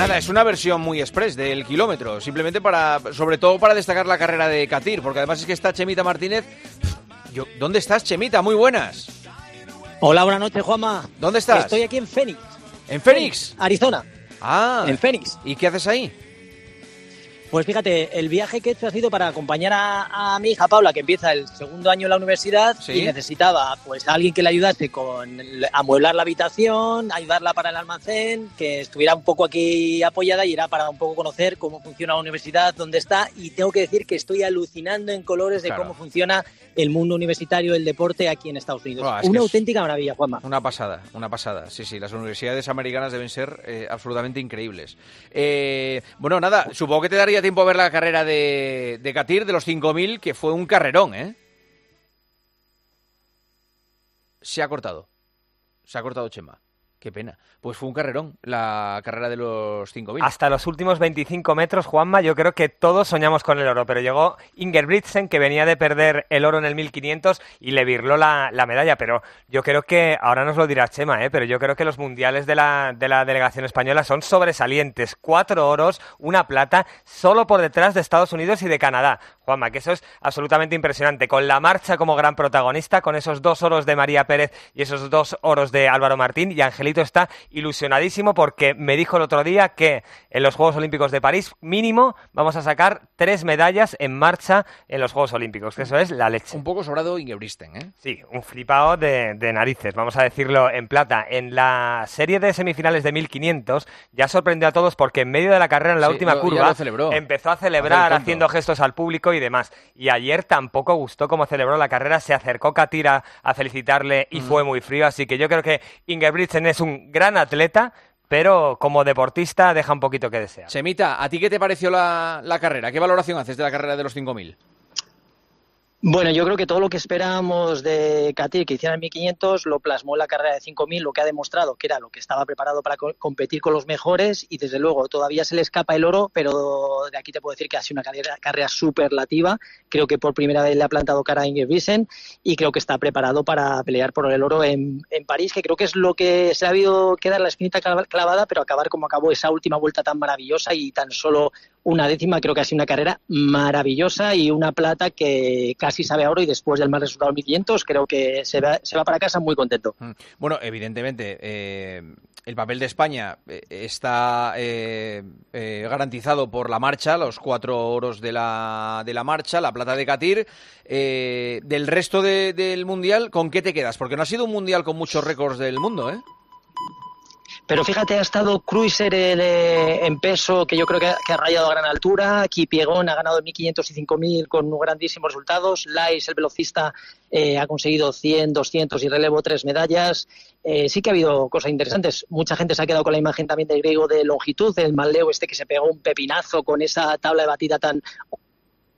Nada, es una versión muy express del kilómetro, simplemente para, sobre todo para destacar la carrera de Katir, porque además es que está Chemita Martínez. Yo, ¿Dónde estás, Chemita? Muy buenas. Hola, buenas noches, Juanma. ¿Dónde estás? Estoy aquí en Phoenix. ¿En Phoenix? Arizona. Ah. En Phoenix. ¿Y qué haces ahí? Pues fíjate, el viaje que he hecho ha sido para acompañar a, a mi hija Paula, que empieza el segundo año en la universidad Sí. y necesitaba pues a alguien que le ayudase con amueblar la habitación, ayudarla para el almacén, que estuviera un poco aquí apoyada y era para un poco conocer cómo funciona la universidad, dónde está y tengo que decir que estoy alucinando en colores de Claro. cómo funciona el mundo universitario, el deporte aquí en Estados Unidos. Es Una auténtica maravilla, Juanma. Una pasada, una pasada. Sí, sí, las universidades americanas deben ser eh, absolutamente increíbles. Eh, bueno, nada, supongo que te daría tiempo a ver la carrera de, de Katir, de los 5.000, que fue un carrerón, ¿eh? Se ha cortado. Se ha cortado Chema. Qué pena. Pues fue un carrerón, la carrera de los 5.000. Hasta los últimos 25 metros, Juanma, yo creo que todos soñamos con el oro, pero llegó Ingebrigtsen, que venía de perder el oro en el 1500 y le virló la, la medalla, pero yo creo que, ahora nos lo dirá Chema, ¿eh? pero yo creo que los mundiales de la, de la delegación española son sobresalientes. Cuatro oros, una plata, solo por detrás de Estados Unidos y de Canadá. Juanma, que eso es absolutamente impresionante. Con la marcha como gran protagonista, con esos dos oros de María Pérez y esos dos oros de Álvaro Martín, y Angelito está ilusionadísimo porque me dijo el otro día que en los Juegos Olímpicos de París, mínimo, vamos a sacar tres medallas en marcha en los Juegos Olímpicos, que eso es la leche. Un poco sobrado Ingebrigtsen, ¿eh? Sí, un flipado de, de narices, vamos a decirlo en plata. En la serie de semifinales de 1500 ya sorprendió a todos porque en medio de la carrera, en la Sí, última lo- curva, empezó a celebrar haciendo gestos al público y demás. Y ayer tampoco gustó cómo celebró la carrera, se acercó Katira a felicitarle y fue muy frío, así que yo creo que Ingebrigtsen es un gran atleta, pero como deportista deja un poquito que desear. Chemita, ¿a ti qué te pareció la, la carrera? ¿Qué valoración haces de la carrera de los 5.000? Bueno, yo creo que todo lo que esperábamos de Katir que hiciera en 1500 lo plasmó en la carrera de 5000, lo que ha demostrado que era lo que estaba preparado para co- competir con los mejores y desde luego todavía se le escapa el oro, pero de aquí te puedo decir que ha sido una carrera, carrera superlativa. Creo que por primera vez le ha plantado cara a Ingebrigtsen y creo que está preparado para pelear por el oro en, en París, que creo que es lo que se ha habido quedar la espinita clava- clavada, pero acabar como acabó esa última vuelta tan maravillosa y tan solo una décima, creo que ha sido una carrera maravillosa y una plata que casi sabe a oro y después del mal resultado en 1500 creo que se va, se va para casa muy contento. Mm. Bueno, evidentemente, eh, el papel de España eh, está eh, eh, garantizado por la marcha, los cuatro oros de la, de la marcha, la plata de Katir. Eh, del resto de- del Mundial, ¿con qué te quedas? Porque no ha sido un Mundial con muchos récords del mundo, ¿eh? Pero fíjate, ha estado Cruiser en, eh, en peso, que yo creo que ha, rayado a gran altura. Kipiegón ha ganado 1.500 y 5.000 con grandísimos resultados. Lais, el velocista, eh, ha conseguido 100, 200 y relevo tres medallas. Eh, sí que ha habido cosas interesantes. Mucha gente se ha quedado con la imagen también de griego de longitud, el Manleo este que se pegó un pepinazo con esa tabla de batida tan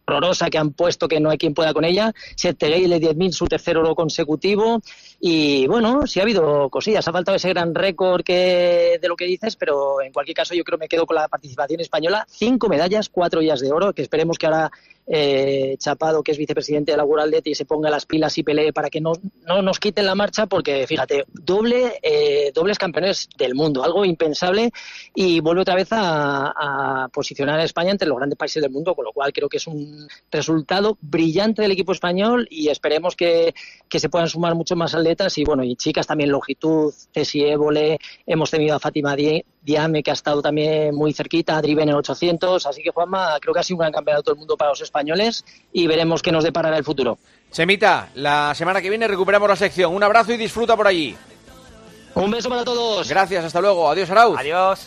horrorosa que han puesto que no hay quien pueda con ella. Settegueile 10.000, su tercer oro consecutivo. Y bueno, sí ha habido cosillas. Ha faltado ese gran récord que, de lo que dices, pero en cualquier caso yo creo que me quedo con la participación española. Cinco medallas, cuatro ellas de oro, que esperemos que ahora eh, Chapado, que es vicepresidente de la Athletic, se ponga las pilas y pelee para que no, no nos quiten la marcha, porque fíjate, doble, eh, dobles campeones del mundo, algo impensable, y vuelve otra vez a, posicionar a España entre los grandes países del mundo, con lo cual creo que es un resultado brillante del equipo español y esperemos que, que se puedan sumar muchos más atletas y bueno, y chicas también longitud, Ceci Évole, hemos tenido a Fátima Di- Diame que ha estado también muy cerquita, Driven en 800, así que Juanma, creo que ha sido un gran campeonato del mundo para los españoles y veremos qué nos deparará el futuro. Chemita, la semana que viene recuperamos la sección. Un abrazo y disfruta por allí. Un beso para todos. Gracias, hasta luego. Adiós, Arauz. Adiós.